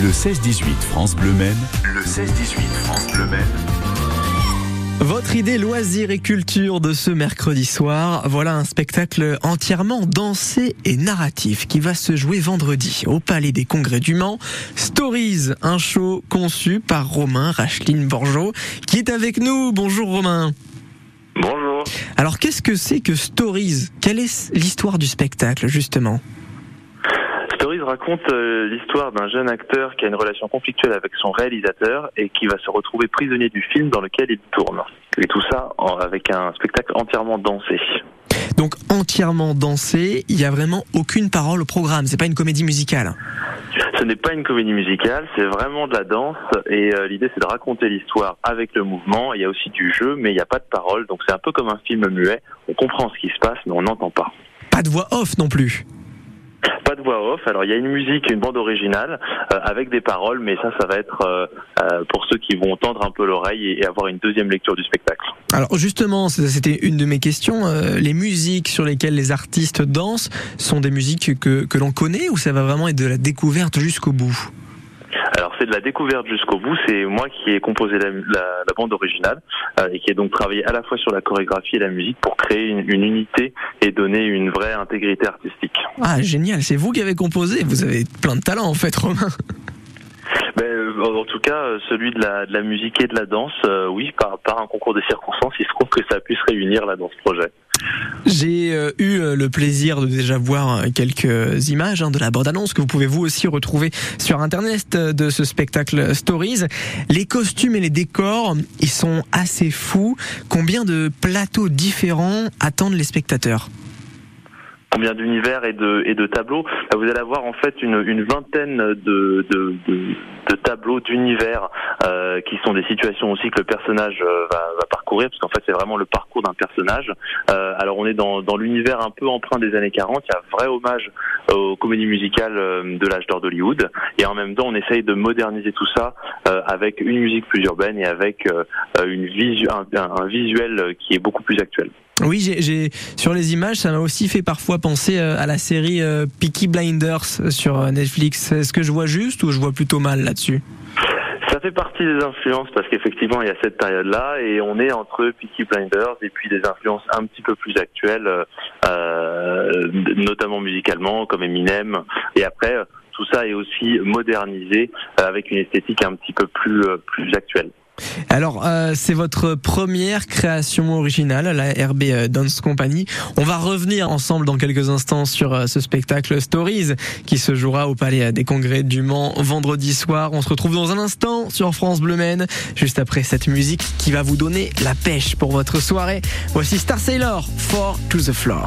Le 16-18 France Bleu Maine. Le 16-18 France Bleu Maine. Votre idée loisir et culture de ce mercredi soir, voilà un spectacle entièrement dansé et narratif qui va se jouer vendredi au Palais des Congrès du Mans. Stories, un show conçu par Romain Racheline Borgeot qui est avec nous. Bonjour Romain. Bonjour. Alors qu'est-ce que c'est que Stories? Quelle est l'histoire du spectacle justement? Raconte euh, l'histoire d'un jeune acteur qui a une relation conflictuelle avec son réalisateur et qui va se retrouver prisonnier du film dans lequel il tourne. Et tout ça en- avec un spectacle entièrement dansé. Donc entièrement dansé, il y a vraiment aucune parole au programme, c'est pas une comédie musicale. Ce n'est pas une comédie musicale, c'est vraiment de la danse et euh, l'idée c'est de raconter l'histoire avec le mouvement. Il y a aussi du jeu, mais il n'y a pas de parole, donc c'est un peu comme un film muet. On comprend ce qui se passe, mais on n'entend pas. Pas de voix off non plus. Alors il y a une musique, une bande originale euh, avec des paroles, mais ça, ça va être euh, euh, pour ceux qui vont tendre un peu l'oreille et, avoir une deuxième lecture du spectacle. Alors justement, c'était une de mes questions. les musiques sur lesquelles les artistes dansent sont des musiques que, l'on connaît ou ça va vraiment être de la découverte jusqu'au bout? C'est de la découverte jusqu'au bout. C'est moi qui ai composé la, la- la bande originale euh, et qui ai donc travaillé à la fois sur la chorégraphie et la musique pour créer une, une unité et donner une vraie intégrité artistique. Ah génial, c'est vous qui avez composé. Vous avez plein de talent en fait, Romain. Ben, euh, en tout cas, euh, celui de la, de la musique et de la danse, euh, oui, par, par un concours de circonstances, il se trouve que ça puisse réunir là dans ce projet. J'ai euh, eu euh, le plaisir de déjà voir euh, quelques images hein, de la bande-annonce que vous pouvez vous aussi retrouver sur internet de ce spectacle Stories. Les costumes et les décors, ils sont assez fous. Combien de plateaux différents attendent les spectateurs? Combien d'univers et de, et de tableaux. Là, Vous allez avoir en fait une, une vingtaine de, de, de, tableaux d'univers euh, qui sont des situations aussi que le personnage euh, va, va parcourir, parce qu'en fait c'est vraiment le parcours d'un personnage. Euh, alors on est dans, dans l'univers un peu empreint des années 40, il y a un vrai hommage aux comédies musicales euh, de l'âge d'or d'Hollywood, et en même temps on essaye de moderniser tout ça euh, avec une musique plus urbaine et avec euh, une visu un- un visuel qui est beaucoup plus actuel. Oui, j'ai, sur les images, ça m'a aussi fait parfois penser euh, à la série euh, Peaky Blinders euh, sur Netflix. Est-ce que je vois juste ou je vois plutôt mal là-dessus? Ça fait partie des influences parce qu'effectivement il y a cette période-là et on est entre Peaky Blinders et puis des influences un petit peu plus actuelles, euh, notamment musicalement comme Eminem. Et après tout ça est aussi modernisé avec une esthétique un petit peu plus plus actuelle. Alors, euh, c'est votre première création originale, la RB euh, Dance Company. On va revenir ensemble dans quelques instants sur euh, ce spectacle Stories qui se jouera au Palais des Congrès du Mans vendredi soir. On se retrouve dans un instant sur France Bleu Maine, juste après cette musique qui va vous donner la pêche pour votre soirée. Voici Star Sailor, Four to the Floor.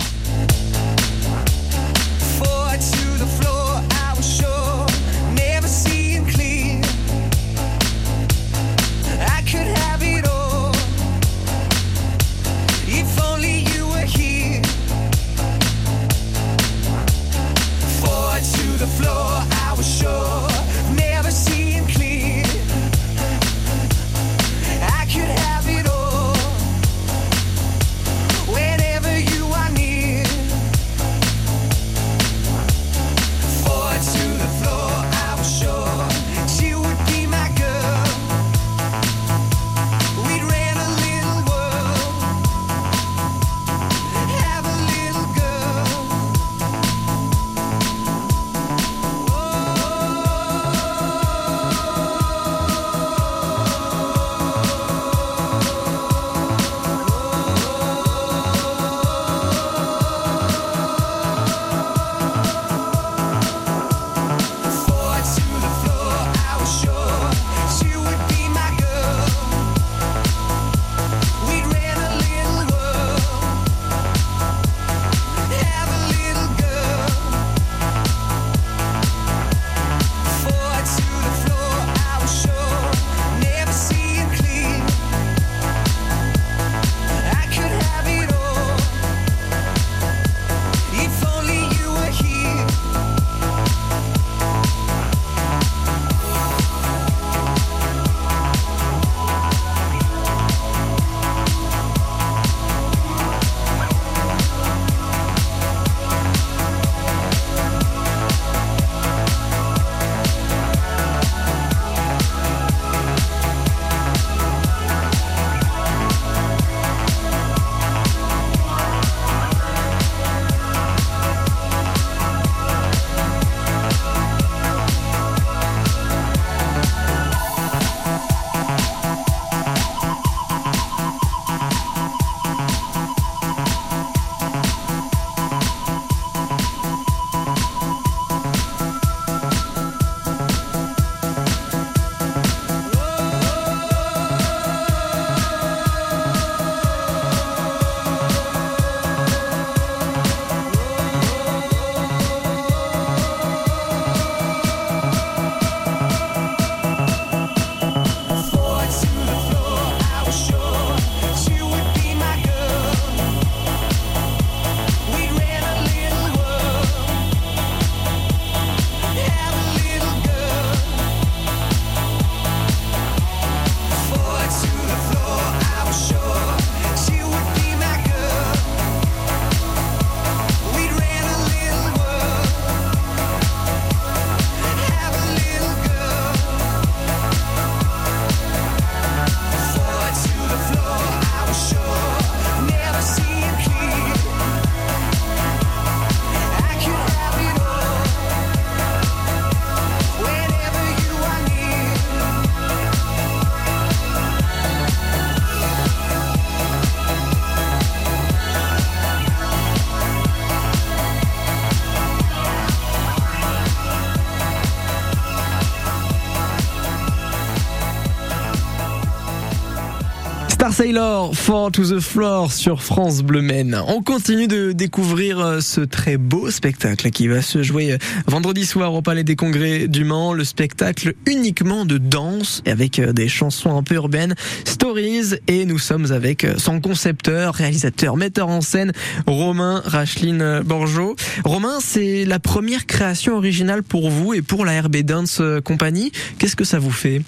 Saylor, Fall to the Floor sur France Bleu Maine. On continue de découvrir euh, ce très beau spectacle qui va se jouer euh, vendredi soir au Palais des Congrès du Mans. Le spectacle uniquement de danse avec euh, des chansons un peu urbaines, Stories. Et nous sommes avec son concepteur, réalisateur, metteur en scène, Romain Racheline Borjo. Romain, c'est la première création originale pour vous et pour la RB Dance Company. Qu'est-ce que ça vous fait?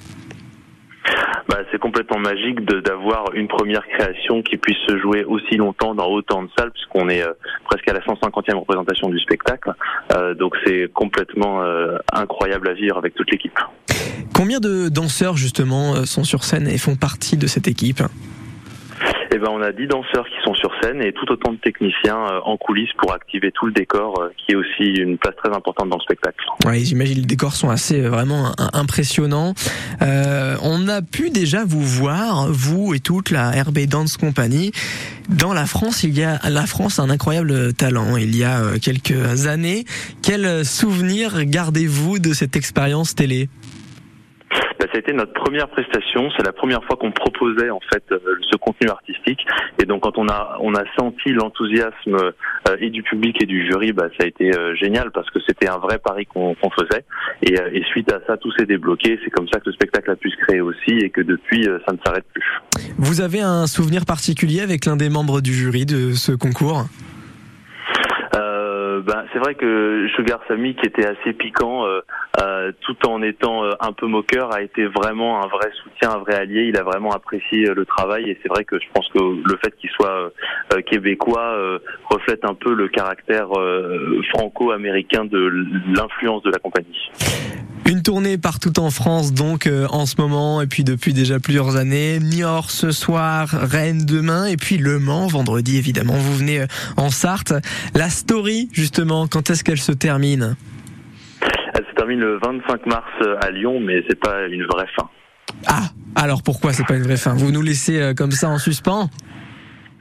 Complètement magique d'avoir une première création qui puisse se jouer aussi longtemps dans autant de salles, puisqu'on est euh, presque à la 150e représentation du spectacle. Euh, donc c'est complètement euh, incroyable à vivre avec toute l'équipe. Combien de danseurs justement sont sur scène et font partie de cette équipe? Eh ben, on a 10 danseurs qui sont sur scène et tout autant de techniciens euh, en coulisses pour activer tout le décor, euh, qui est aussi une place très importante dans le spectacle. Ouais, j'imagine les décors sont assez euh, vraiment im- impressionnants. Euh, on a pu déjà vous voir, vous et toute la RB Dance Company. Dans la France, il y a la France a un incroyable talent. Il y a quelques années, quel souvenir gardez-vous de cette expérience télé? Bah, ça a été notre première prestation. C'est la première fois qu'on proposait en fait euh, ce contenu artistique. Et donc quand on a on a senti l'enthousiasme euh, et du public et du jury, bah, ça a été euh, génial parce que c'était un vrai pari qu'on qu'on faisait. Et, euh, et suite à ça, tout s'est débloqué. C'est comme ça que le spectacle a pu se créer aussi et que depuis, euh, ça ne s'arrête plus. Vous avez un souvenir particulier avec l'un des membres du jury de ce concours? Euh, ben, c'est vrai que Sugar Sammy, qui était assez piquant, euh, euh, tout en étant euh, un peu moqueur, a été vraiment un vrai soutien, un vrai allié. Il a vraiment apprécié euh, le travail et c'est vrai que je pense que le fait qu'il soit euh, québécois reflète un peu le caractère franco-américain de l'influence de la compagnie. Une tournée partout en France donc euh, en ce moment et puis depuis déjà plusieurs années. Niort ce soir, Rennes demain et puis Le Mans vendredi évidemment. Vous venez en Sarthe. La story justement, quand est-ce qu'elle se termine? Termine le 25 mars euh, à Lyon, mais c'est pas une vraie fin. Ah, alors pourquoi c'est pas une vraie fin? Vous nous laissez euh, comme ça en suspens?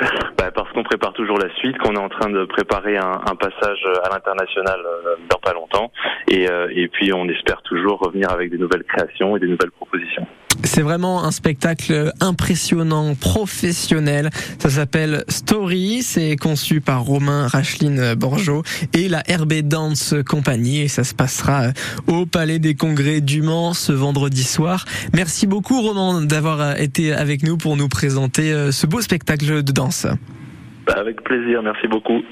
Bah, parce qu'on prépare toujours la suite, qu'on est en train de préparer un, un passage à l'international euh, dans pas longtemps, et, et puis on espère toujours revenir avec des nouvelles créations et des nouvelles propositions. C'est vraiment un spectacle impressionnant, professionnel. Ça s'appelle Story. C'est conçu par Romain Racheline Borjo et la RB Dance Company. Et ça se passera au Palais des Congrès du Mans ce vendredi soir. Merci beaucoup Romain d'avoir été avec nous pour nous présenter euh, ce beau spectacle de danse. Bah, avec plaisir, merci beaucoup.